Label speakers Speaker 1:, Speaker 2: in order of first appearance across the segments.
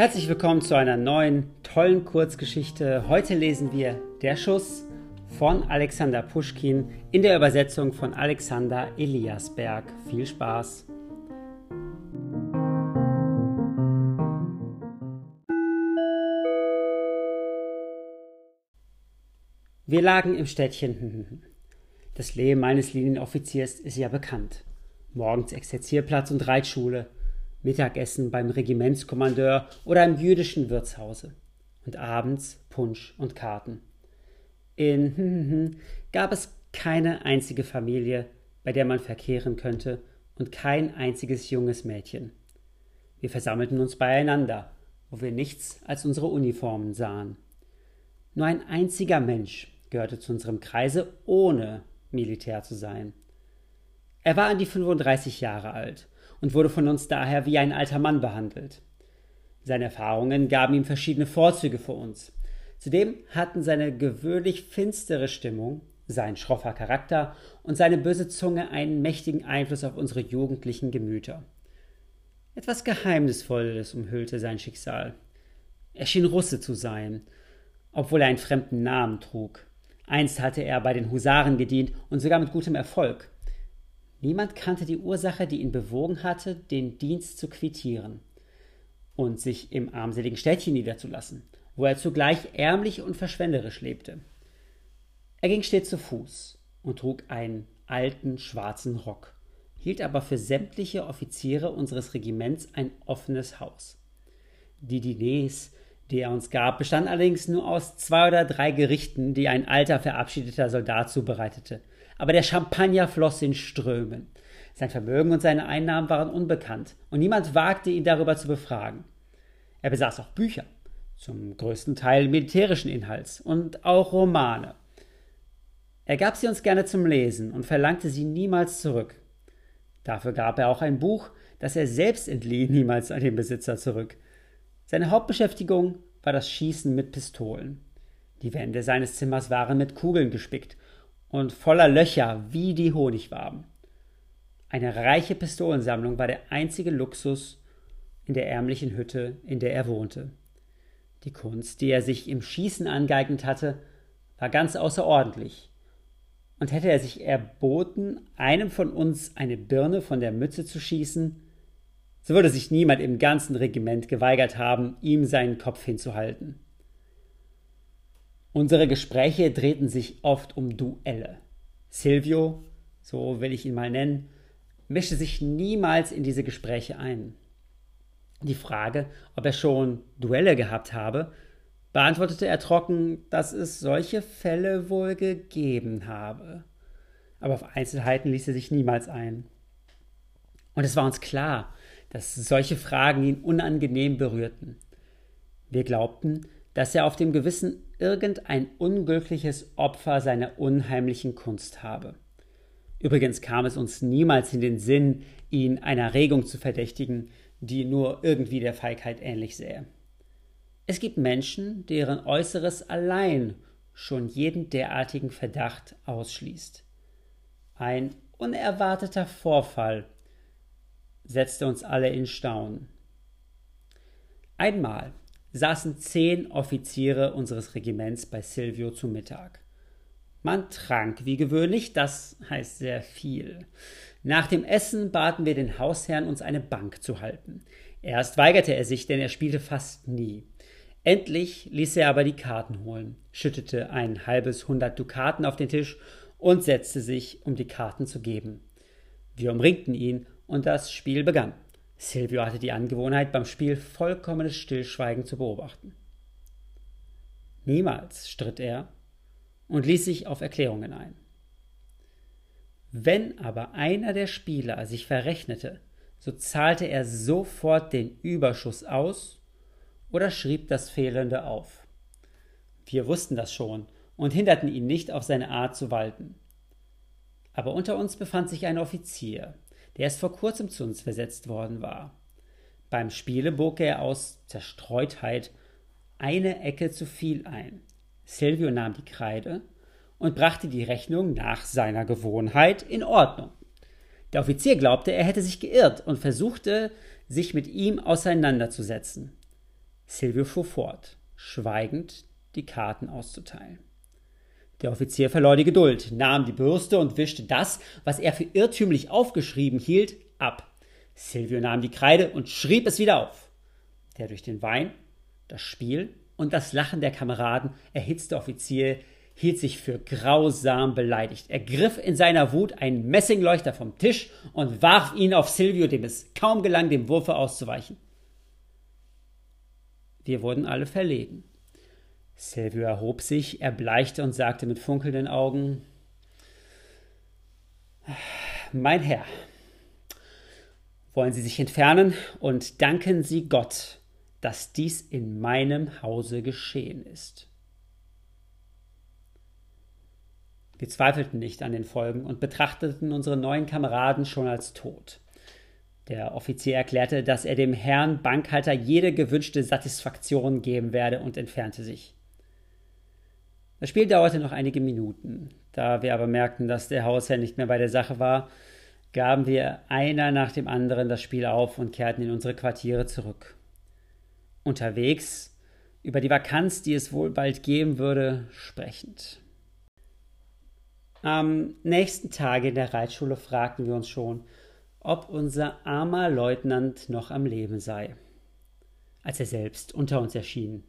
Speaker 1: Herzlich willkommen zu einer neuen tollen Kurzgeschichte. Heute lesen wir Der Schuss von Alexander Puschkin in der Übersetzung von Alexander Eliasberg. Viel Spaß! Wir lagen im Städtchen. Das Leben meines Linienoffiziers ist ja bekannt. Morgens Exerzierplatz und Reitschule, Mittagessen beim Regimentskommandeur oder im jüdischen Wirtshause und abends Punsch und Karten. In gab es keine einzige Familie, bei der man verkehren könnte und kein einziges junges Mädchen. Wir versammelten uns beieinander, wo wir nichts als unsere Uniformen sahen. Nur ein einziger Mensch gehörte zu unserem Kreise, ohne Militär zu sein. Er war an die 35 Jahre alt und wurde von uns daher wie ein alter Mann behandelt. Seine Erfahrungen gaben ihm verschiedene Vorzüge für uns. Zudem hatten seine gewöhnlich finstere Stimmung, sein schroffer Charakter und seine böse Zunge einen mächtigen Einfluss auf unsere jugendlichen Gemüter. Etwas Geheimnisvolles umhüllte sein Schicksal. Er schien Russe zu sein, obwohl er einen fremden Namen trug. Einst hatte er bei den Husaren gedient und sogar mit gutem Erfolg. Niemand kannte die Ursache, die ihn bewogen hatte, den Dienst zu quittieren und sich im armseligen Städtchen niederzulassen, wo er zugleich ärmlich und verschwenderisch lebte. Er ging stets zu Fuß und trug einen alten schwarzen Rock, hielt aber für sämtliche Offiziere unseres Regiments ein offenes Haus. Die Diners, die er uns gab, bestand allerdings nur aus zwei oder drei Gerichten, die ein alter verabschiedeter Soldat zubereitete. Aber der Champagner floss in Strömen. Sein Vermögen und seine Einnahmen waren unbekannt, und niemand wagte ihn darüber zu befragen. Er besaß auch Bücher, zum größten Teil militärischen Inhalts, und auch Romane. Er gab sie uns gerne zum Lesen und verlangte sie niemals zurück. Dafür gab er auch ein Buch, das er selbst entlieh, niemals an den Besitzer zurück. Seine Hauptbeschäftigung war das Schießen mit Pistolen. Die Wände seines Zimmers waren mit Kugeln gespickt und voller Löcher wie die Honigwaben. Eine reiche Pistolensammlung war der einzige Luxus in der ärmlichen Hütte, in der er wohnte. Die Kunst, die er sich im Schießen angeeignet hatte, war ganz außerordentlich. Und hätte er sich erboten, einem von uns eine Birne von der Mütze zu schießen, so würde sich niemand im ganzen Regiment geweigert haben, ihm seinen Kopf hinzuhalten. Unsere Gespräche drehten sich oft um Duelle. Silvio, so will ich ihn mal nennen, mischte sich niemals in diese Gespräche ein. Die Frage, ob er schon Duelle gehabt habe, beantwortete er trocken, dass es solche Fälle wohl gegeben habe. Aber auf Einzelheiten ließ er sich niemals ein. Und es war uns klar, dass solche Fragen ihn unangenehm berührten. Wir glaubten, dass er auf dem Gewissen irgendein unglückliches Opfer seiner unheimlichen Kunst habe. Übrigens kam es uns niemals in den Sinn, ihn einer Regung zu verdächtigen, die nur irgendwie der Feigheit ähnlich sähe. Es gibt Menschen, deren Äußeres allein schon jeden derartigen Verdacht ausschließt. Ein unerwarteter Vorfall setzte uns alle in Staunen. Einmal saßen zehn Offiziere unseres Regiments bei Silvio zu Mittag. Man trank wie gewöhnlich, das heißt sehr viel. Nach dem Essen baten wir den Hausherrn, uns eine Bank zu halten. Erst weigerte er sich, denn er spielte fast nie. Endlich ließ er aber die Karten holen, schüttete ein halbes hundert Dukaten auf den Tisch und setzte sich, um die Karten zu geben. Wir umringten ihn und das Spiel begann. Silvio hatte die Angewohnheit, beim Spiel vollkommenes Stillschweigen zu beobachten. Niemals stritt er und ließ sich auf Erklärungen ein. Wenn aber einer der Spieler sich verrechnete, so zahlte er sofort den Überschuss aus oder schrieb das Fehlende auf. Wir wussten das schon und hinderten ihn nicht, auf seine Art zu walten. Aber unter uns befand sich ein Offizier, der erst vor kurzem zu uns versetzt worden war. Beim Spiele bog er aus Zerstreutheit eine Ecke zu viel ein. Silvio nahm die Kreide und brachte die Rechnung nach seiner Gewohnheit in Ordnung. Der Offizier glaubte, er hätte sich geirrt und versuchte, sich mit ihm auseinanderzusetzen. Silvio fuhr fort, schweigend die Karten auszuteilen. Der Offizier verlor die Geduld, nahm die Bürste und wischte das, was er für irrtümlich aufgeschrieben hielt, ab. Silvio nahm die Kreide und schrieb es wieder auf. Der durch den Wein, das Spiel und das Lachen der Kameraden erhitzte Offizier hielt sich für grausam beleidigt. Er griff in seiner Wut einen Messingleuchter vom Tisch und warf ihn auf Silvio, dem es kaum gelang, dem Wurfe auszuweichen. Wir wurden alle verlegen. Silvio erhob sich, erbleichte und sagte mit funkelnden Augen Mein Herr, wollen Sie sich entfernen und danken Sie Gott, dass dies in meinem Hause geschehen ist. Wir zweifelten nicht an den Folgen und betrachteten unsere neuen Kameraden schon als tot. Der Offizier erklärte, dass er dem Herrn Bankhalter jede gewünschte Satisfaktion geben werde und entfernte sich. Das Spiel dauerte noch einige Minuten. Da wir aber merkten, dass der Hausherr nicht mehr bei der Sache war, gaben wir einer nach dem anderen das Spiel auf und kehrten in unsere Quartiere zurück. Unterwegs, über die Vakanz, die es wohl bald geben würde, sprechend. Am nächsten Tag in der Reitschule fragten wir uns schon, ob unser armer Leutnant noch am Leben sei, als er selbst unter uns erschien.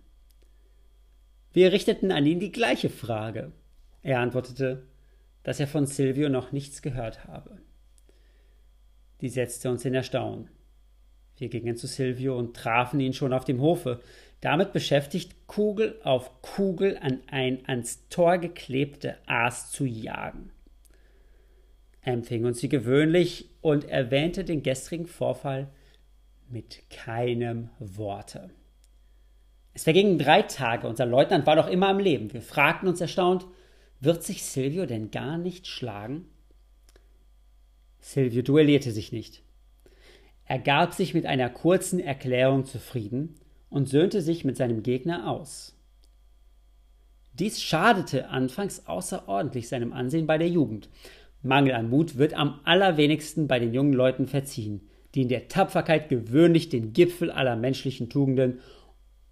Speaker 1: Wir richteten an ihn die gleiche Frage. Er antwortete, dass er von Silvio noch nichts gehört habe. Die setzte uns in Erstaunen. Wir gingen zu Silvio und trafen ihn schon auf dem Hofe, damit beschäftigt, Kugel auf Kugel an ein ans Tor geklebte Aas zu jagen. Er empfing uns wie gewöhnlich und erwähnte den gestrigen Vorfall mit keinem Worte. Es vergingen drei Tage, unser Leutnant war noch immer am Leben. Wir fragten uns erstaunt, wird sich Silvio denn gar nicht schlagen? Silvio duellierte sich nicht. Er gab sich mit einer kurzen Erklärung zufrieden und söhnte sich mit seinem Gegner aus. Dies schadete anfangs außerordentlich seinem Ansehen bei der Jugend. Mangel an Mut wird am allerwenigsten bei den jungen Leuten verziehen, die in der Tapferkeit gewöhnlich den Gipfel aller menschlichen Tugenden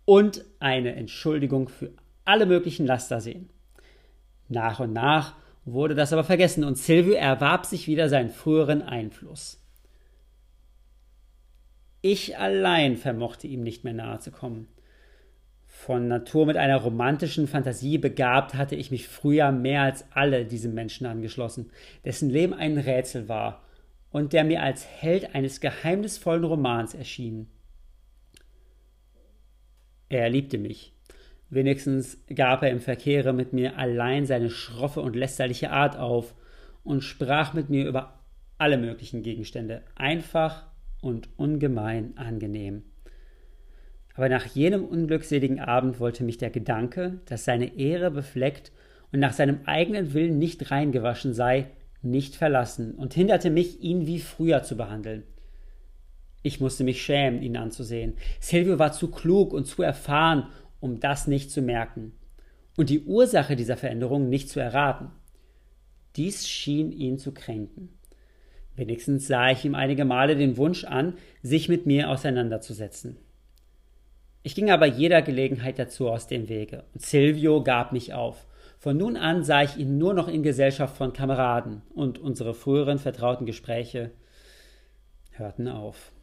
Speaker 1: und eine Entschuldigung für alle möglichen Laster sehen. Nach und nach wurde das aber vergessen und Silvio erwarb sich wieder seinen früheren Einfluss. Ich allein vermochte ihm nicht mehr nahe zu kommen. Von Natur mit einer romantischen Fantasie begabt, hatte ich mich früher mehr als alle diesem Menschen angeschlossen, dessen Leben ein Rätsel war und der mir als Held eines geheimnisvollen Romans erschien. Er liebte mich. Wenigstens gab er im Verkehre mit mir allein seine schroffe und lästerliche Art auf und sprach mit mir über alle möglichen Gegenstände, einfach und ungemein angenehm. Aber nach jenem unglückseligen Abend wollte mich der Gedanke, dass seine Ehre befleckt und nach seinem eigenen Willen nicht reingewaschen sei, nicht verlassen und hinderte mich, ihn wie früher zu behandeln. Ich musste mich schämen, ihn anzusehen. Silvio war zu klug und zu erfahren, um das nicht zu merken und die Ursache dieser Veränderung nicht zu erraten. Dies schien ihn zu kränken. Wenigstens sah ich ihm einige Male den Wunsch an, sich mit mir auseinanderzusetzen. Ich ging aber jeder Gelegenheit dazu aus dem Wege, und Silvio gab mich auf. Von nun an sah ich ihn nur noch in Gesellschaft von Kameraden, und unsere früheren vertrauten Gespräche hörten auf.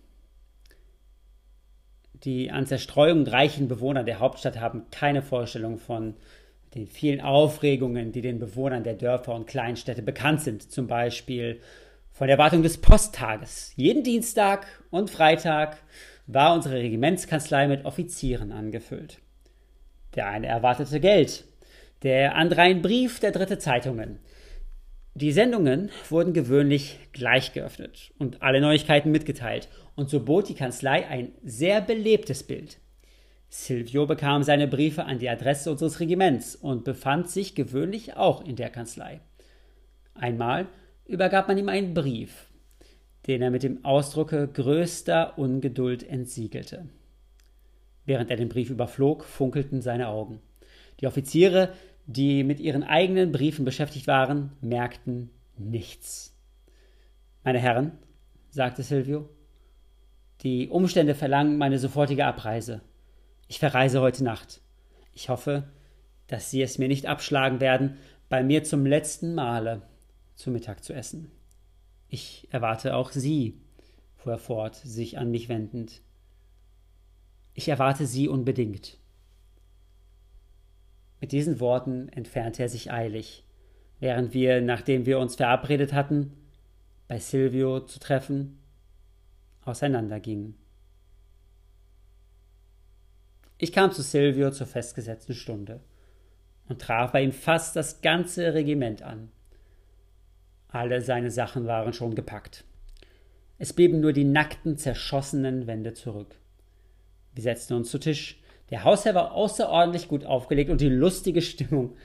Speaker 1: Die an Zerstreuung reichen Bewohner der Hauptstadt haben keine Vorstellung von den vielen Aufregungen, die den Bewohnern der Dörfer und Kleinstädte bekannt sind, zum Beispiel von der Wartung des Posttages. Jeden Dienstag und Freitag war unsere Regimentskanzlei mit Offizieren angefüllt. Der eine erwartete Geld, der andere einen Brief, der dritte Zeitungen. Die Sendungen wurden gewöhnlich gleich geöffnet und alle Neuigkeiten mitgeteilt, und so bot die Kanzlei ein sehr belebtes Bild. Silvio bekam seine Briefe an die Adresse unseres Regiments und befand sich gewöhnlich auch in der Kanzlei. Einmal übergab man ihm einen Brief, den er mit dem Ausdrucke größter Ungeduld entsiegelte. Während er den Brief überflog, funkelten seine Augen. Die Offiziere, die mit ihren eigenen Briefen beschäftigt waren, merkten nichts. Meine Herren, sagte Silvio, die Umstände verlangen meine sofortige Abreise. Ich verreise heute Nacht. Ich hoffe, dass Sie es mir nicht abschlagen werden, bei mir zum letzten Male zu Mittag zu essen. Ich erwarte auch Sie, fuhr er fort, sich an mich wendend. Ich erwarte Sie unbedingt. Mit diesen Worten entfernte er sich eilig, während wir, nachdem wir uns verabredet hatten, bei Silvio zu treffen, auseinandergingen. Ich kam zu Silvio zur festgesetzten Stunde und traf bei ihm fast das ganze Regiment an. Alle seine Sachen waren schon gepackt. Es blieben nur die nackten, zerschossenen Wände zurück. Wir setzten uns zu Tisch. Der Hausherr war außerordentlich gut aufgelegt und die lustige Stimmung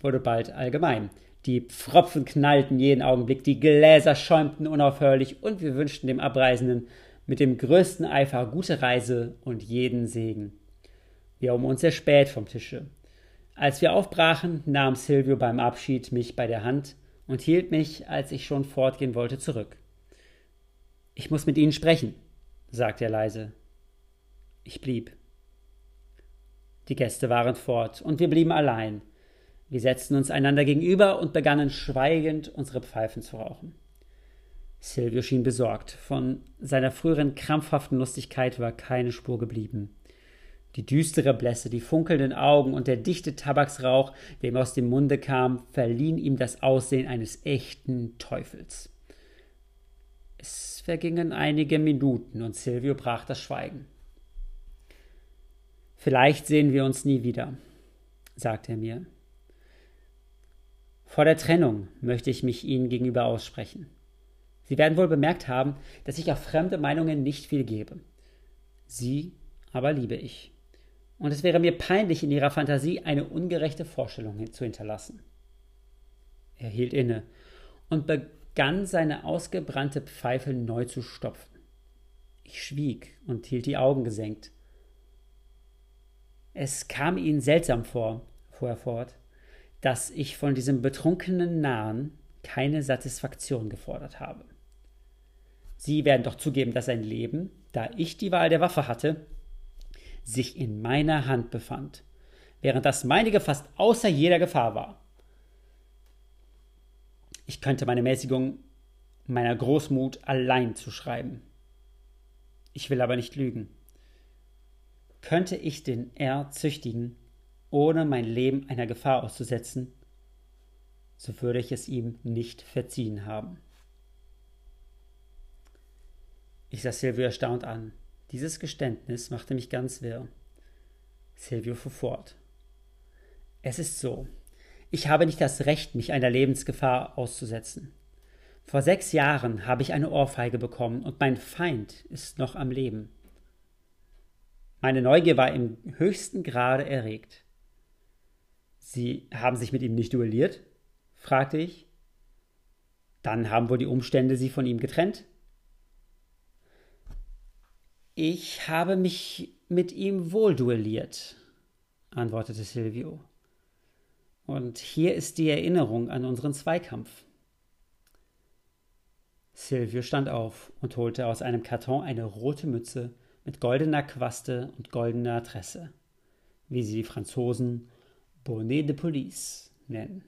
Speaker 1: wurde bald allgemein. Die Pfropfen knallten jeden Augenblick, die Gläser schäumten unaufhörlich und wir wünschten dem Abreisenden mit dem größten Eifer gute Reise und jeden Segen. Wir erhoben uns sehr spät vom Tische. Als wir aufbrachen, nahm Silvio beim Abschied mich bei der Hand und hielt mich, als ich schon fortgehen wollte, zurück. Ich muss mit Ihnen sprechen, sagte er leise. Ich blieb. Die Gäste waren fort, und wir blieben allein. Wir setzten uns einander gegenüber und begannen schweigend unsere Pfeifen zu rauchen. Silvio schien besorgt. Von seiner früheren krampfhaften Lustigkeit war keine Spur geblieben. Die düstere Blässe, die funkelnden Augen und der dichte Tabaksrauch, der ihm aus dem Munde kam, verliehen ihm das Aussehen eines echten Teufels. Es vergingen einige Minuten und Silvio brach das Schweigen. Vielleicht sehen wir uns nie wieder, sagte er mir. Vor der Trennung möchte ich mich Ihnen gegenüber aussprechen. Sie werden wohl bemerkt haben, dass ich auf fremde Meinungen nicht viel gebe. Sie aber liebe ich. Und es wäre mir peinlich, in Ihrer Fantasie eine ungerechte Vorstellung zu hinterlassen. Er hielt inne und begann seine ausgebrannte Pfeife neu zu stopfen. Ich schwieg und hielt die Augen gesenkt. Es kam ihnen seltsam vor, fuhr er fort, dass ich von diesem betrunkenen Narren keine Satisfaktion gefordert habe. Sie werden doch zugeben, dass sein Leben, da ich die Wahl der Waffe hatte, sich in meiner Hand befand, während das meinige fast außer jeder Gefahr war. Ich könnte meine Mäßigung meiner Großmut allein zuschreiben. Ich will aber nicht lügen. Könnte ich den R züchtigen, ohne mein Leben einer Gefahr auszusetzen, so würde ich es ihm nicht verziehen haben. Ich sah Silvio erstaunt an. Dieses Geständnis machte mich ganz wirr. Silvio fuhr fort. Es ist so. Ich habe nicht das Recht, mich einer Lebensgefahr auszusetzen. Vor sechs Jahren habe ich eine Ohrfeige bekommen und mein Feind ist noch am Leben. Meine Neugier war im höchsten Grade erregt. Sie haben sich mit ihm nicht duelliert? fragte ich. Dann haben wohl die Umstände Sie von ihm getrennt? Ich habe mich mit ihm wohl duelliert, antwortete Silvio. Und hier ist die Erinnerung an unseren Zweikampf. Silvio stand auf und holte aus einem Karton eine rote Mütze mit goldener Quaste und goldener Tresse, wie sie die Franzosen Bonnet de Police nennen.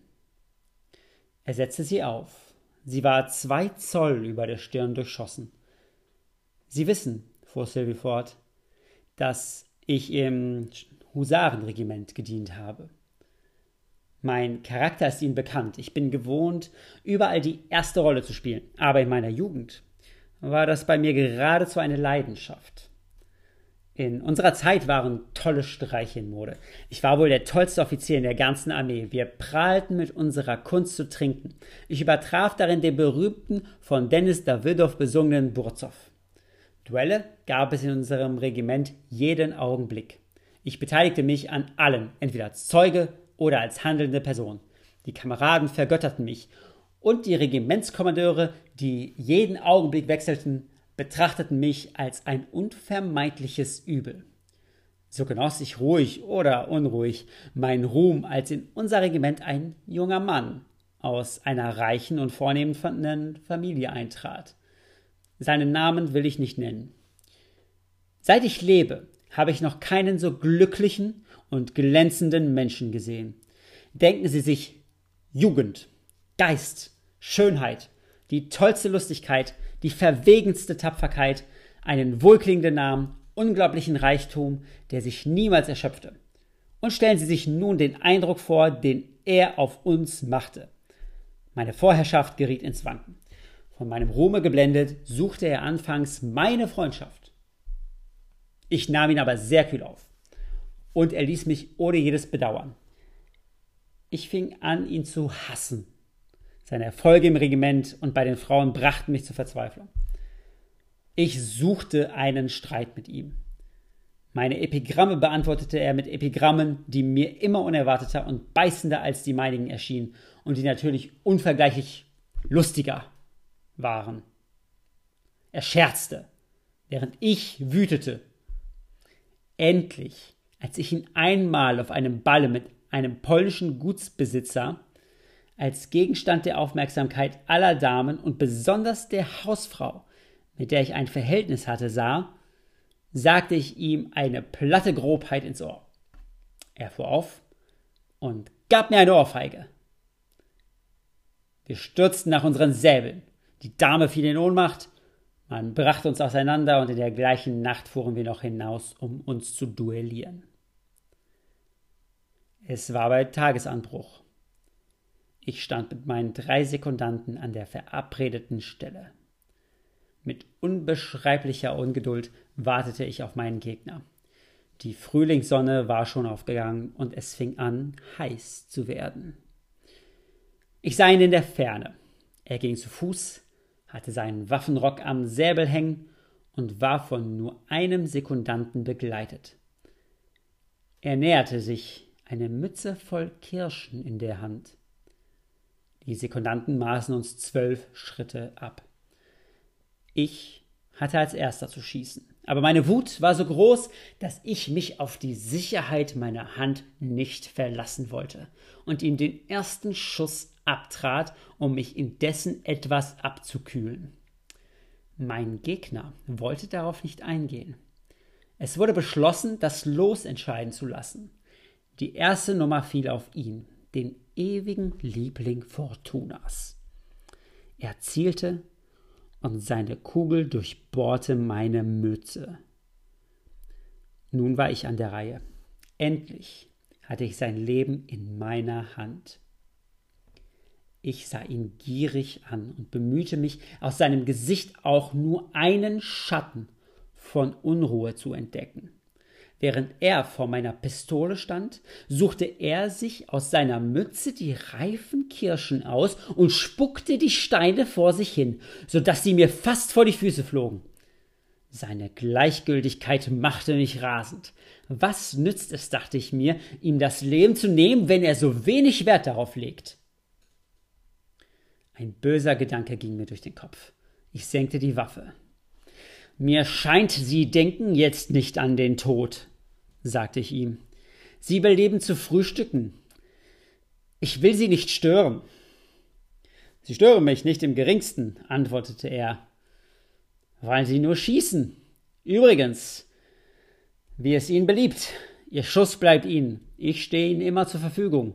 Speaker 1: Er setzte sie auf. Sie war zwei Zoll über der Stirn durchschossen. Sie wissen, fuhr Sylvie fort, dass ich im Husarenregiment gedient habe. Mein Charakter ist Ihnen bekannt. Ich bin gewohnt, überall die erste Rolle zu spielen. Aber in meiner Jugend war das bei mir geradezu eine Leidenschaft. In unserer Zeit waren tolle Streiche in Mode. Ich war wohl der tollste Offizier in der ganzen Armee. Wir prahlten mit unserer Kunst zu trinken. Ich übertraf darin den berühmten von Dennis Davidow besungenen Burzow. Duelle gab es in unserem Regiment jeden Augenblick. Ich beteiligte mich an allen, entweder als Zeuge oder als handelnde Person. Die Kameraden vergötterten mich und die Regimentskommandeure, die jeden Augenblick wechselten, betrachteten mich als ein unvermeidliches Übel. So genoss ich ruhig oder unruhig meinen Ruhm, als in unser Regiment ein junger Mann aus einer reichen und vornehmen Familie eintrat. Seinen Namen will ich nicht nennen. Seit ich lebe, habe ich noch keinen so glücklichen und glänzenden Menschen gesehen. Denken Sie sich Jugend, Geist, Schönheit, die tollste Lustigkeit, die verwegenste Tapferkeit, einen wohlklingenden Namen, unglaublichen Reichtum, der sich niemals erschöpfte. Und stellen Sie sich nun den Eindruck vor, den er auf uns machte. Meine Vorherrschaft geriet ins Wanken. Von meinem Ruhme geblendet, suchte er anfangs meine Freundschaft. Ich nahm ihn aber sehr kühl auf. Und er ließ mich ohne jedes Bedauern. Ich fing an, ihn zu hassen. Seine Erfolge im Regiment und bei den Frauen brachten mich zur Verzweiflung. Ich suchte einen Streit mit ihm. Meine Epigramme beantwortete er mit Epigrammen, die mir immer unerwarteter und beißender als die meinigen erschienen und die natürlich unvergleichlich lustiger waren. Er scherzte, während ich wütete. Endlich, als ich ihn einmal auf einem Balle mit einem polnischen Gutsbesitzer als Gegenstand der Aufmerksamkeit aller Damen und besonders der Hausfrau, mit der ich ein Verhältnis hatte, sah, sagte ich ihm eine platte Grobheit ins Ohr. Er fuhr auf und gab mir eine Ohrfeige. Wir stürzten nach unseren Säbeln. Die Dame fiel in Ohnmacht. Man brachte uns auseinander und in der gleichen Nacht fuhren wir noch hinaus, um uns zu duellieren. Es war bei Tagesanbruch. Ich stand mit meinen drei Sekundanten an der verabredeten Stelle. Mit unbeschreiblicher Ungeduld wartete ich auf meinen Gegner. Die Frühlingssonne war schon aufgegangen und es fing an, heiß zu werden. Ich sah ihn in der Ferne. Er ging zu Fuß, hatte seinen Waffenrock am Säbel hängen und war von nur einem Sekundanten begleitet. Er näherte sich, eine Mütze voll Kirschen in der Hand. Die Sekundanten maßen uns zwölf Schritte ab. Ich hatte als erster zu schießen. Aber meine Wut war so groß, dass ich mich auf die Sicherheit meiner Hand nicht verlassen wollte und ihm den ersten Schuss abtrat, um mich indessen etwas abzukühlen. Mein Gegner wollte darauf nicht eingehen. Es wurde beschlossen, das Los entscheiden zu lassen. Die erste Nummer fiel auf ihn, den ewigen Liebling Fortunas. Er zielte und seine Kugel durchbohrte meine Mütze. Nun war ich an der Reihe. Endlich hatte ich sein Leben in meiner Hand. Ich sah ihn gierig an und bemühte mich, aus seinem Gesicht auch nur einen Schatten von Unruhe zu entdecken. Während er vor meiner Pistole stand, suchte er sich aus seiner Mütze die reifen Kirschen aus und spuckte die Steine vor sich hin, so dass sie mir fast vor die Füße flogen. Seine Gleichgültigkeit machte mich rasend. Was nützt es, dachte ich mir, ihm das Leben zu nehmen, wenn er so wenig Wert darauf legt? Ein böser Gedanke ging mir durch den Kopf. Ich senkte die Waffe. Mir scheint, Sie denken jetzt nicht an den Tod, sagte ich ihm. Sie beleben zu frühstücken. Ich will Sie nicht stören. Sie stören mich nicht im geringsten, antwortete er. Wollen Sie nur schießen? Übrigens, wie es Ihnen beliebt. Ihr Schuss bleibt Ihnen. Ich stehe Ihnen immer zur Verfügung.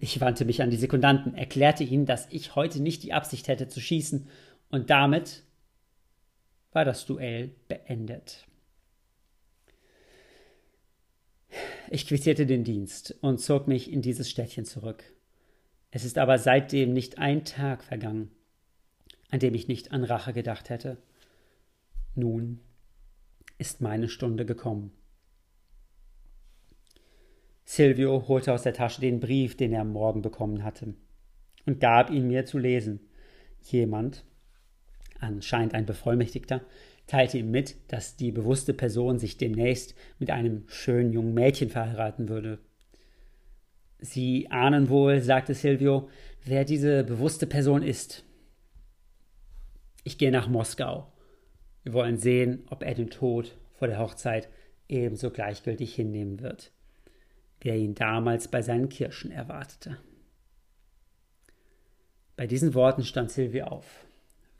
Speaker 1: Ich wandte mich an die Sekundanten, erklärte ihnen, dass ich heute nicht die Absicht hätte zu schießen, und damit war das Duell beendet. Ich quittierte den Dienst und zog mich in dieses Städtchen zurück. Es ist aber seitdem nicht ein Tag vergangen, an dem ich nicht an Rache gedacht hätte. Nun ist meine Stunde gekommen. Silvio holte aus der Tasche den Brief, den er am Morgen bekommen hatte, und gab ihn mir zu lesen. Jemand, anscheinend ein Bevollmächtigter, teilte ihm mit, dass die bewusste Person sich demnächst mit einem schönen jungen Mädchen verheiraten würde. Sie ahnen wohl, sagte Silvio, wer diese bewusste Person ist. Ich gehe nach Moskau. Wir wollen sehen, ob er den Tod vor der Hochzeit ebenso gleichgültig hinnehmen wird, wie er ihn damals bei seinen Kirschen erwartete. Bei diesen Worten stand Silvio auf,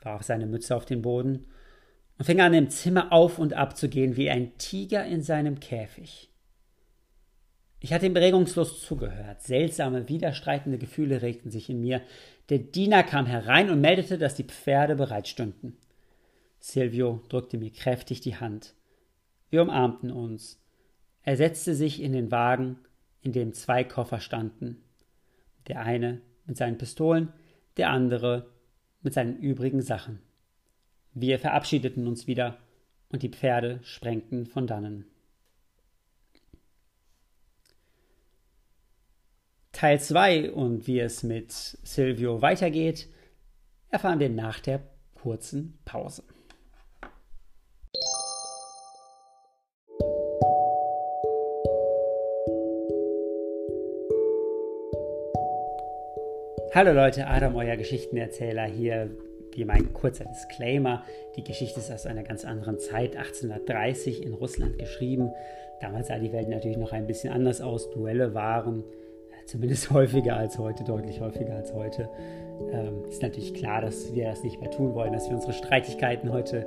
Speaker 1: warf seine Mütze auf den Boden und fing an, im Zimmer auf und ab zu gehen wie ein Tiger in seinem Käfig. Ich hatte ihm regungslos zugehört. Seltsame, widerstreitende Gefühle regten sich in mir. Der Diener kam herein und meldete, dass die Pferde bereit stünden. Silvio drückte mir kräftig die Hand. Wir umarmten uns. Er setzte sich in den Wagen, in dem zwei Koffer standen. Der eine mit seinen Pistolen, der andere mit seinen übrigen Sachen. Wir verabschiedeten uns wieder und die Pferde sprengten von dannen. Teil 2 und wie es mit Silvio weitergeht, erfahren wir nach der kurzen Pause. Hallo Leute, Adam, euer Geschichtenerzähler hier. Wie mein kurzer Disclaimer. Die Geschichte ist aus einer ganz anderen Zeit, 1830 in Russland geschrieben. Damals sah die Welt natürlich noch ein bisschen anders aus. Duelle waren äh, zumindest häufiger als heute, deutlich häufiger als heute. Ähm, ist natürlich klar, dass wir das nicht mehr tun wollen, dass wir unsere Streitigkeiten heute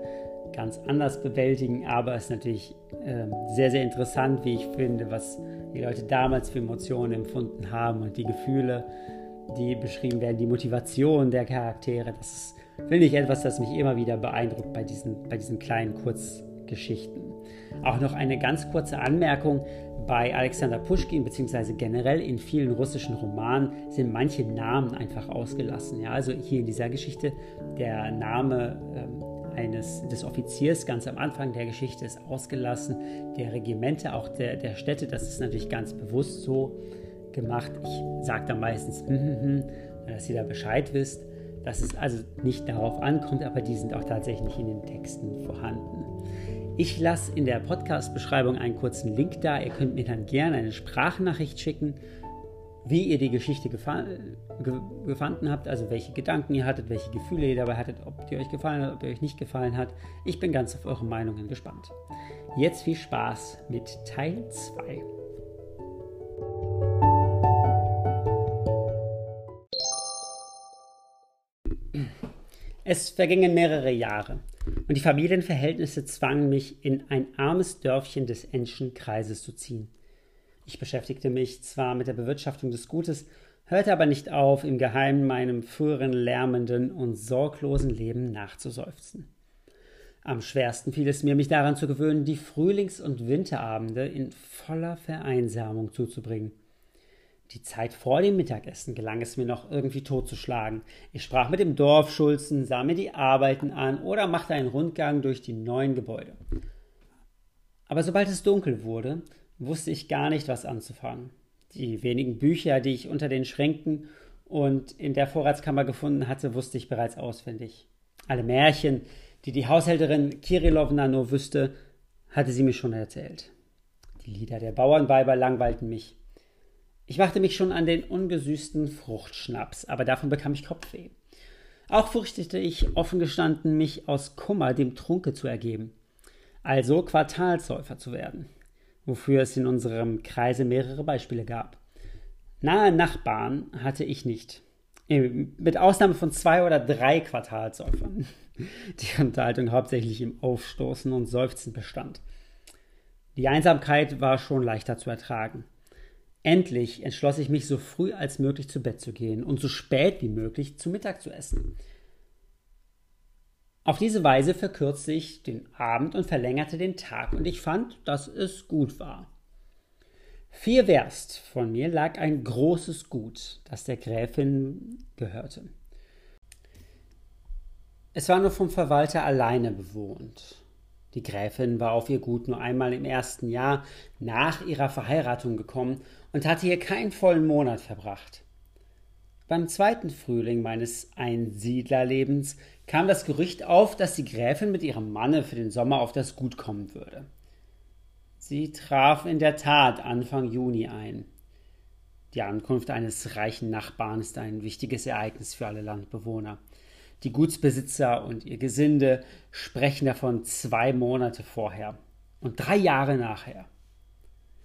Speaker 1: ganz anders bewältigen, aber es ist natürlich ähm, sehr, sehr interessant, wie ich finde, was die Leute damals für Emotionen empfunden haben und die Gefühle die beschrieben werden, die Motivation der Charaktere. Das finde ich, etwas, das mich immer wieder beeindruckt bei diesen, bei diesen kleinen Kurzgeschichten. Auch noch eine ganz kurze Anmerkung. Bei Alexander Puschkin, beziehungsweise generell in vielen russischen Romanen, sind manche Namen einfach ausgelassen. Ja, also hier in dieser Geschichte, der Name ähm, eines, des Offiziers ganz am Anfang der Geschichte ist ausgelassen, der Regimente, auch der, der Städte, das ist natürlich ganz bewusst so gemacht. Ich sage da meistens, hm, hm, hm, dass ihr da Bescheid wisst, dass es also nicht darauf ankommt, aber die sind auch tatsächlich in den Texten vorhanden. Ich lasse in der Podcast-Beschreibung einen kurzen Link da. Ihr könnt mir dann gerne eine Sprachnachricht schicken, wie ihr die Geschichte gefa ge gefunden habt, also welche Gedanken ihr hattet, welche Gefühle ihr dabei hattet, ob die euch gefallen hat, ob die euch nicht gefallen hat. Ich bin ganz auf eure Meinungen gespannt. Jetzt viel Spaß mit Teil 2. Es vergingen mehrere Jahre und die Familienverhältnisse zwangen mich, in ein armes Dörfchen des Enschen Kreises zu ziehen. Ich beschäftigte mich zwar mit der Bewirtschaftung des Gutes, hörte aber nicht auf, im Geheimen meinem früheren lärmenden und sorglosen Leben nachzuseufzen. Am schwersten fiel es mir, mich daran zu gewöhnen, die Frühlings- und Winterabende in voller Vereinsamung zuzubringen. Die Zeit vor dem Mittagessen gelang es mir noch irgendwie totzuschlagen. Ich sprach mit dem Dorfschulzen, sah mir die Arbeiten an oder machte einen Rundgang durch die neuen Gebäude. Aber sobald es dunkel wurde, wusste ich gar nicht, was anzufangen. Die wenigen Bücher, die ich unter den Schränken und in der Vorratskammer gefunden hatte, wusste ich bereits auswendig. Alle Märchen, die die Haushälterin Kirillowna nur wüsste, hatte sie mir schon erzählt. Die Lieder der Bauernweiber langweilten mich. Ich machte mich schon an den ungesüßten Fruchtschnaps, aber davon bekam ich Kopfweh. Auch fürchtete ich, offen gestanden, mich aus Kummer dem Trunke zu ergeben, also Quartalsäufer zu werden, wofür es in unserem Kreise mehrere Beispiele gab. Nahe Nachbarn hatte ich nicht, mit Ausnahme von zwei oder drei Quartalsäufern, die Unterhaltung hauptsächlich im Aufstoßen und Seufzen bestand. Die Einsamkeit war schon leichter zu ertragen. Endlich entschloss ich mich, so früh als möglich zu Bett zu gehen und so spät wie möglich zu Mittag zu essen. Auf diese Weise verkürzte ich den Abend und verlängerte den Tag, und ich fand, dass es gut war. Vier Werst von mir lag ein großes Gut, das der Gräfin gehörte. Es war nur vom Verwalter alleine bewohnt. Die Gräfin war auf ihr Gut nur einmal im ersten Jahr nach ihrer Verheiratung gekommen und hatte hier keinen vollen Monat verbracht. Beim zweiten Frühling meines Einsiedlerlebens kam das Gerücht auf, dass die Gräfin mit ihrem Manne für den Sommer auf das Gut kommen würde. Sie traf in der Tat Anfang Juni ein. Die Ankunft eines reichen Nachbarn ist ein wichtiges Ereignis für alle Landbewohner. Die Gutsbesitzer und ihr Gesinde sprechen davon zwei Monate vorher und drei Jahre nachher.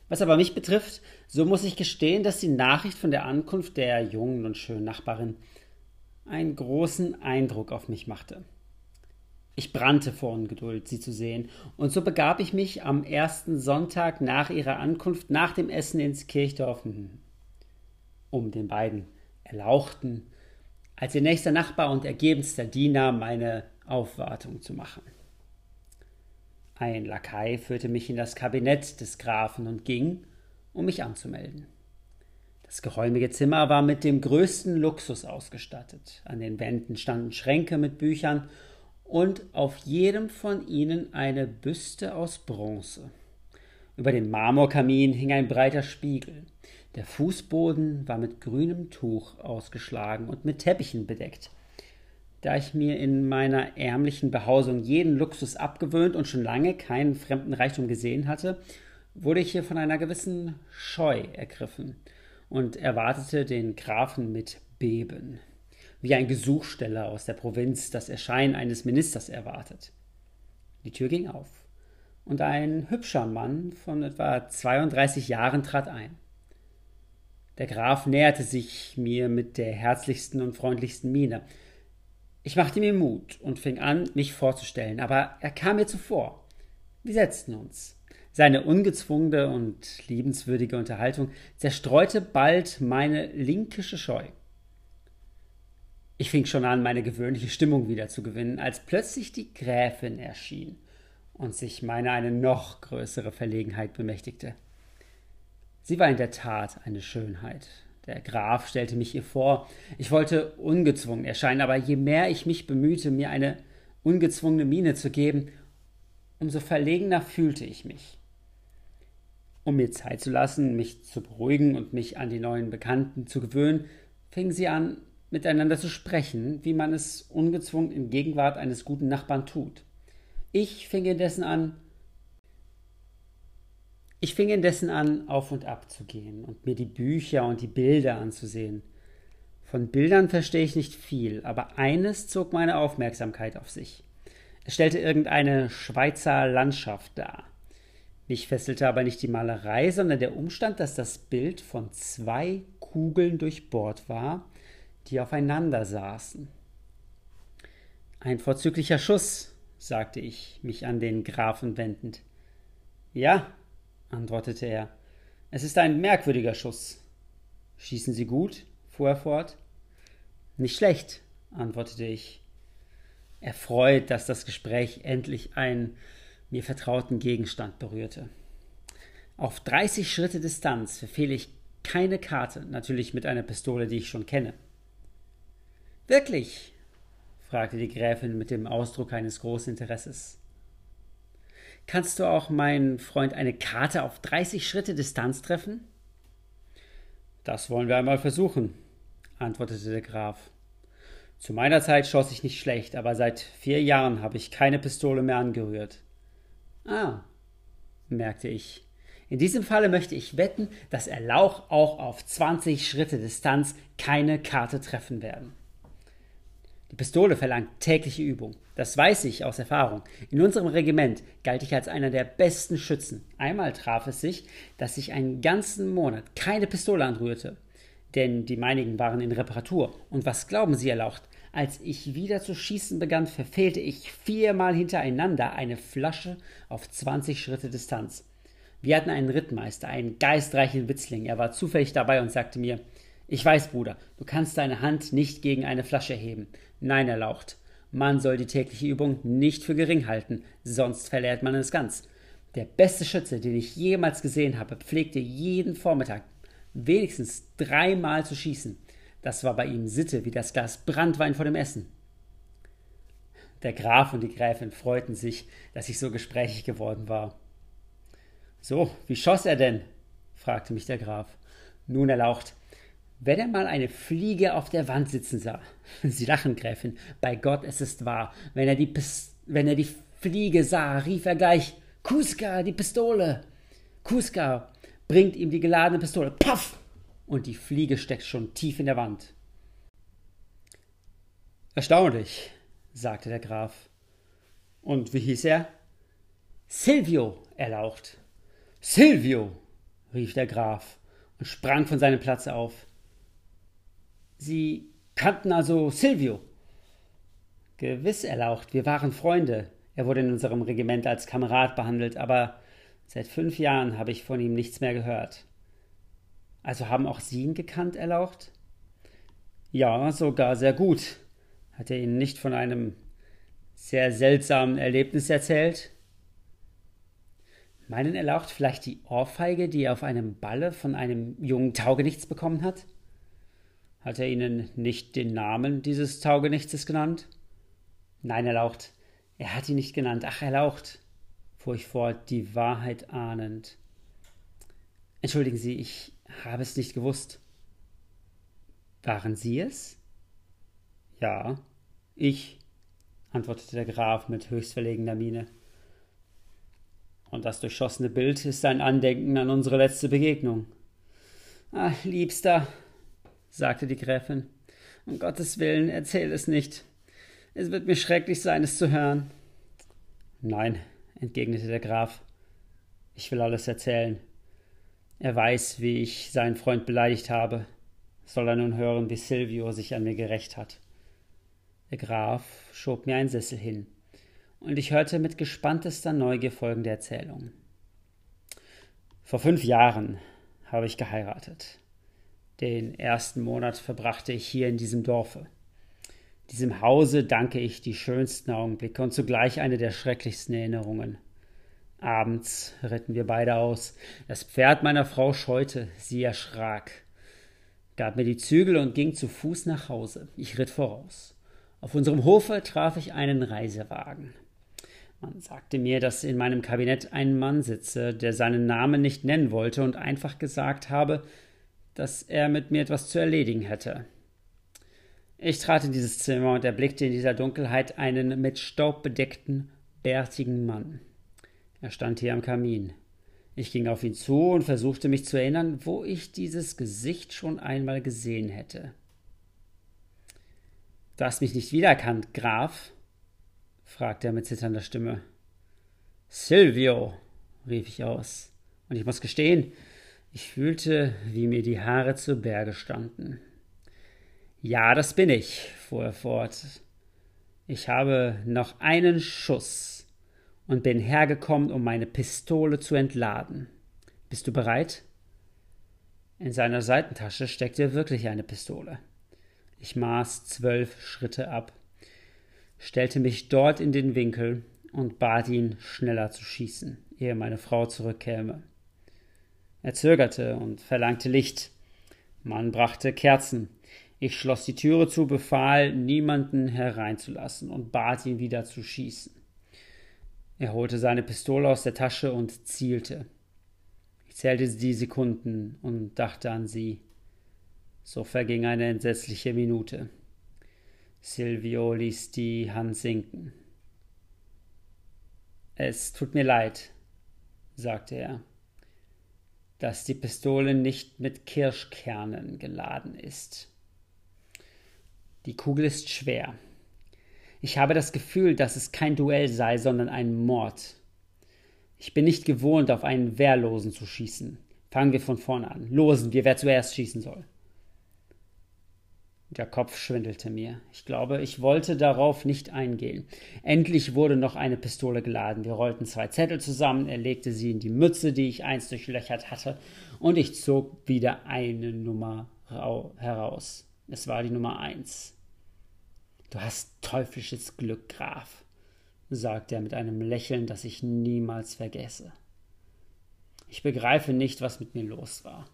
Speaker 1: Was aber mich betrifft, so muss ich gestehen, dass die Nachricht von der Ankunft der jungen und schönen Nachbarin einen großen Eindruck auf mich machte. Ich brannte vor Ungeduld, sie zu sehen, und so begab ich mich am ersten Sonntag nach ihrer Ankunft nach dem Essen ins Kirchdorf, um den beiden Erlauchten als ihr nächster Nachbar und ergebenster Diener meine Aufwartung zu machen. Ein Lakai führte mich in das Kabinett des Grafen und ging, um mich anzumelden. Das geräumige Zimmer war mit dem größten Luxus ausgestattet. An den Wänden standen Schränke mit Büchern und auf jedem von ihnen eine Büste aus Bronze. Über dem Marmorkamin hing ein breiter Spiegel. Der Fußboden war mit grünem Tuch ausgeschlagen und mit Teppichen bedeckt. Da ich mir in meiner ärmlichen Behausung jeden Luxus abgewöhnt und schon lange keinen fremden Reichtum gesehen hatte, wurde ich hier von einer gewissen Scheu ergriffen und erwartete den Grafen mit Beben, wie ein Gesuchsteller aus der Provinz das Erscheinen eines Ministers erwartet. Die Tür ging auf, und ein hübscher Mann von etwa 32 Jahren trat ein. Der Graf näherte sich mir mit der herzlichsten und freundlichsten Miene. Ich machte mir Mut und fing an, mich vorzustellen, aber er kam mir zuvor. Wir setzten uns. Seine ungezwungene und liebenswürdige Unterhaltung zerstreute bald meine linkische Scheu. Ich fing schon an, meine gewöhnliche Stimmung wieder zu gewinnen, als plötzlich die Gräfin erschien und sich meiner eine noch größere Verlegenheit bemächtigte. Sie war in der Tat eine Schönheit, der Graf stellte mich ihr vor. Ich wollte ungezwungen erscheinen, aber je mehr ich mich bemühte, mir eine ungezwungene Miene zu geben, umso verlegener fühlte ich mich. Um mir Zeit zu lassen, mich zu beruhigen und mich an die neuen Bekannten zu gewöhnen, fingen sie an, miteinander zu sprechen, wie man es ungezwungen in Gegenwart eines guten Nachbarn tut. Ich fing indessen an, ich fing indessen an, auf und ab zu gehen und mir die Bücher und die Bilder anzusehen. Von Bildern verstehe ich nicht viel, aber eines zog meine Aufmerksamkeit auf sich. Es stellte irgendeine Schweizer Landschaft dar. Mich fesselte aber nicht die Malerei, sondern der Umstand, dass das Bild von zwei Kugeln durchbohrt war, die aufeinander saßen. Ein vorzüglicher Schuss, sagte ich, mich an den Grafen wendend. Ja, antwortete er. Es ist ein merkwürdiger Schuss. Schießen Sie gut? fuhr er fort. Nicht schlecht, antwortete ich. Erfreut, dass das Gespräch endlich einen mir vertrauten Gegenstand berührte. Auf 30 Schritte Distanz verfehle ich keine Karte, natürlich mit einer Pistole, die ich schon kenne. Wirklich? fragte die Gräfin mit dem Ausdruck eines großen Interesses. Kannst du auch meinen Freund eine Karte auf 30 Schritte Distanz treffen? Das wollen wir einmal versuchen, antwortete der Graf. Zu meiner Zeit schoss ich nicht schlecht, aber seit vier Jahren habe ich keine Pistole mehr angerührt. Ah, merkte ich. In diesem Falle möchte ich wetten, dass Erlauch auch auf 20 Schritte Distanz keine Karte treffen werden. Die Pistole verlangt tägliche Übung. Das weiß ich aus Erfahrung. In unserem Regiment galt ich als einer der besten Schützen. Einmal traf es sich, dass ich einen ganzen Monat keine Pistole anrührte. Denn die meinigen waren in Reparatur. Und was glauben Sie, erlaucht? Als ich wieder zu schießen begann, verfehlte ich viermal hintereinander eine Flasche auf 20 Schritte Distanz. Wir hatten einen Rittmeister, einen geistreichen Witzling. Er war zufällig dabei und sagte mir, ich weiß, Bruder, du kannst deine Hand nicht gegen eine Flasche heben. Nein, erlaucht. Man soll die tägliche Übung nicht für gering halten, sonst verliert man es ganz. Der beste Schütze, den ich jemals gesehen habe, pflegte jeden Vormittag wenigstens dreimal zu schießen. Das war bei ihm Sitte wie das Glas Brandwein vor dem Essen. Der Graf und die Gräfin freuten sich, dass ich so gesprächig geworden war. So, wie schoss er denn? fragte mich der Graf. Nun erlaucht, wenn er mal eine Fliege auf der Wand sitzen sah. Sie lachen, Gräfin. Bei Gott, es ist wahr. Wenn er die, Pis wenn er die Fliege sah, rief er gleich: Kuska, die Pistole! Kuska bringt ihm die geladene Pistole. Paff! Und die Fliege steckt schon tief in der Wand. Erstaunlich, sagte der Graf. Und wie hieß er? Silvio, erlaucht. Silvio, rief der Graf und sprang von seinem Platz auf. Sie kannten also Silvio. Gewiss erlaucht, wir waren Freunde. Er wurde in unserem Regiment als Kamerad behandelt, aber seit fünf Jahren habe ich von ihm nichts mehr gehört. Also haben auch Sie ihn gekannt, Erlaucht? Ja, sogar sehr gut. Hat er Ihnen nicht von einem sehr seltsamen Erlebnis erzählt? Meinen Erlaucht vielleicht die Ohrfeige, die er auf einem Balle von einem jungen Taugenichts bekommen hat? Hat er Ihnen nicht den Namen dieses Taugenichtes genannt? Nein, Erlaucht, er hat ihn nicht genannt. Ach, Erlaucht, fuhr ich fort, die Wahrheit ahnend. Entschuldigen Sie, ich habe es nicht gewusst. Waren Sie es? Ja, ich, antwortete der Graf mit höchst verlegener Miene. Und das durchschossene Bild ist ein Andenken an unsere letzte Begegnung. Ah, Liebster, sagte die Gräfin, um Gottes Willen, erzähl es nicht. Es wird mir schrecklich sein, es zu hören. Nein, entgegnete der Graf, ich will alles erzählen. Er weiß, wie ich seinen Freund beleidigt habe. Soll er nun hören, wie Silvio sich an mir gerecht hat. Der Graf schob mir einen Sessel hin, und ich hörte mit gespanntester Neugier folgende Erzählung. Vor fünf Jahren habe ich geheiratet. Den ersten Monat verbrachte ich hier in diesem Dorfe. Diesem Hause danke ich die schönsten Augenblicke und zugleich eine der schrecklichsten Erinnerungen. Abends ritten wir beide aus. Das Pferd meiner Frau scheute, sie erschrak, gab mir die Zügel und ging zu Fuß nach Hause. Ich ritt voraus. Auf unserem Hofe traf ich einen Reisewagen. Man sagte mir, dass in meinem Kabinett ein Mann sitze, der seinen Namen nicht nennen wollte und einfach gesagt habe, dass er mit mir etwas zu erledigen hätte. Ich trat in dieses Zimmer und erblickte in dieser Dunkelheit einen mit Staub bedeckten, bärtigen Mann. Er stand hier am Kamin. Ich ging auf ihn zu und versuchte mich zu erinnern, wo ich dieses Gesicht schon einmal gesehen hätte. Du hast mich nicht wiedererkannt, Graf? fragte er mit zitternder Stimme. Silvio, rief ich aus, und ich muss gestehen, ich fühlte, wie mir die Haare zu Berge standen. Ja, das bin ich, fuhr er fort. Ich habe noch einen Schuss und bin hergekommen, um meine Pistole zu entladen. Bist du bereit? In seiner Seitentasche steckte wirklich eine Pistole. Ich maß zwölf Schritte ab, stellte mich dort in den Winkel und bat ihn, schneller zu schießen, ehe meine Frau zurückkäme. Er zögerte und verlangte Licht. Man brachte Kerzen. Ich schloss die Türe zu, befahl, niemanden hereinzulassen und bat ihn wieder zu schießen. Er holte seine Pistole aus der Tasche und zielte. Ich zählte die Sekunden und dachte an sie. So verging eine entsetzliche Minute. Silvio ließ die Hand sinken. Es tut mir leid, sagte er, dass die Pistole nicht mit Kirschkernen geladen ist. Die Kugel ist schwer. Ich habe das Gefühl, dass es kein Duell sei, sondern ein Mord. Ich bin nicht gewohnt, auf einen Wehrlosen zu schießen. Fangen wir von vorne an. Losen wir, wer zuerst schießen soll. Der Kopf schwindelte mir. Ich glaube, ich wollte darauf nicht eingehen. Endlich wurde noch eine Pistole geladen. Wir rollten zwei Zettel zusammen, er legte sie in die Mütze, die ich einst durchlöchert hatte, und ich zog wieder eine Nummer heraus. Es war die Nummer eins. Du hast teuflisches Glück, Graf, sagte er mit einem Lächeln, das ich niemals vergesse. Ich begreife nicht, was mit mir los war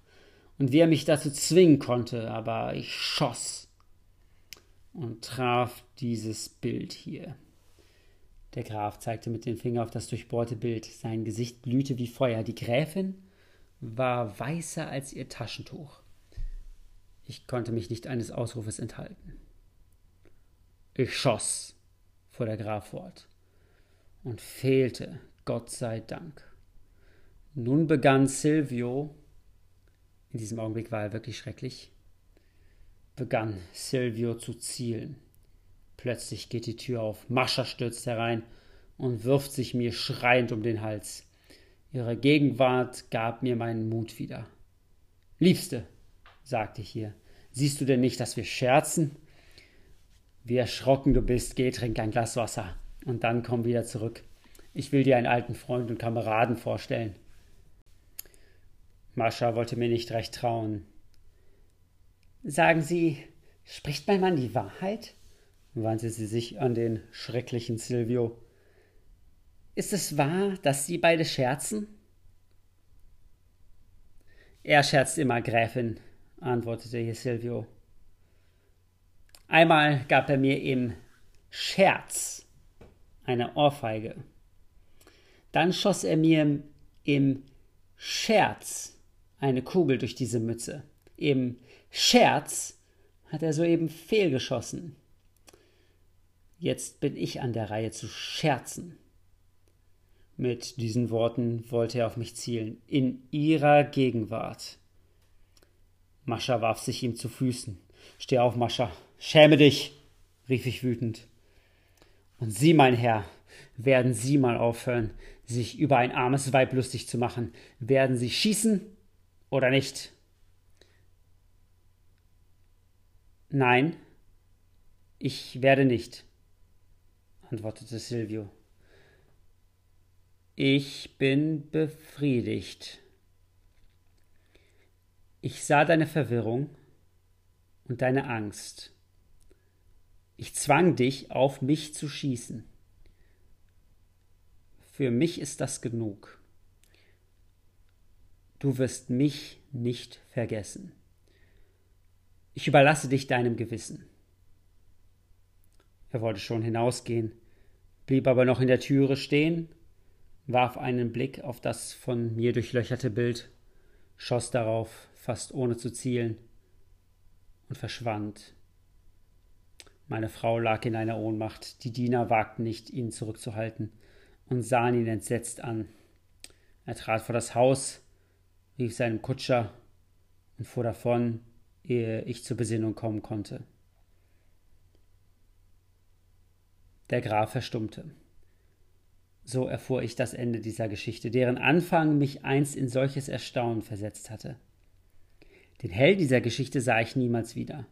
Speaker 1: und wie er mich dazu zwingen konnte, aber ich schoss und traf dieses Bild hier. Der Graf zeigte mit dem Finger auf das durchbohrte Bild. Sein Gesicht glühte wie Feuer. Die Gräfin war weißer als ihr Taschentuch. Ich konnte mich nicht eines Ausrufes enthalten. Ich schoss, fuhr der Graf fort, und fehlte, Gott sei Dank. Nun begann Silvio, in diesem Augenblick war er wirklich schrecklich, begann Silvio zu zielen. Plötzlich geht die Tür auf, Mascha stürzt herein und wirft sich mir schreiend um den Hals. Ihre Gegenwart gab mir meinen Mut wieder. Liebste, sagte ich ihr, siehst du denn nicht, dass wir scherzen? Wie erschrocken du bist, geh, trink ein Glas Wasser und dann komm wieder zurück. Ich will dir einen alten Freund und Kameraden vorstellen. Mascha wollte mir nicht recht trauen. Sagen Sie, spricht mein Mann die Wahrheit? wandte sie sich an den schrecklichen Silvio. Ist es wahr, dass Sie beide scherzen? Er scherzt immer, Gräfin, antwortete hier Silvio. Einmal gab er mir im Scherz eine Ohrfeige. Dann schoss er mir im Scherz eine Kugel durch diese Mütze. Im Scherz hat er soeben fehlgeschossen. Jetzt bin ich an der Reihe zu scherzen. Mit diesen Worten wollte er auf mich zielen, in ihrer Gegenwart. Mascha warf sich ihm zu Füßen. Steh auf, Mascha. Schäme dich, rief ich wütend. Und Sie, mein Herr, werden Sie mal aufhören, sich über ein armes Weib lustig zu machen. Werden Sie schießen oder nicht? Nein, ich werde nicht, antwortete Silvio. Ich bin befriedigt. Ich sah deine Verwirrung und deine Angst. Ich zwang dich, auf mich zu schießen. Für mich ist das genug. Du wirst mich nicht vergessen. Ich überlasse dich deinem Gewissen. Er wollte schon hinausgehen, blieb aber noch in der Türe stehen, warf einen Blick auf das von mir durchlöcherte Bild, schoss darauf, fast ohne zu zielen, und verschwand meine Frau lag in einer Ohnmacht, die Diener wagten nicht, ihn zurückzuhalten und sahen ihn entsetzt an. Er trat vor das Haus, rief seinem Kutscher und fuhr davon, ehe ich zur Besinnung kommen konnte. Der Graf verstummte. So erfuhr ich das Ende dieser Geschichte, deren Anfang mich einst in solches Erstaunen versetzt hatte. Den Held dieser Geschichte sah ich niemals wieder.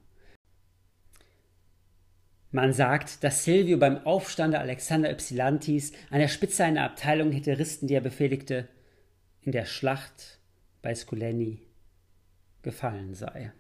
Speaker 1: Man sagt, dass Silvio beim Aufstande Alexander Ypsilantis an der Spitze einer Abteilung Heteristen, die er befehligte, in der Schlacht bei Skuleni gefallen sei.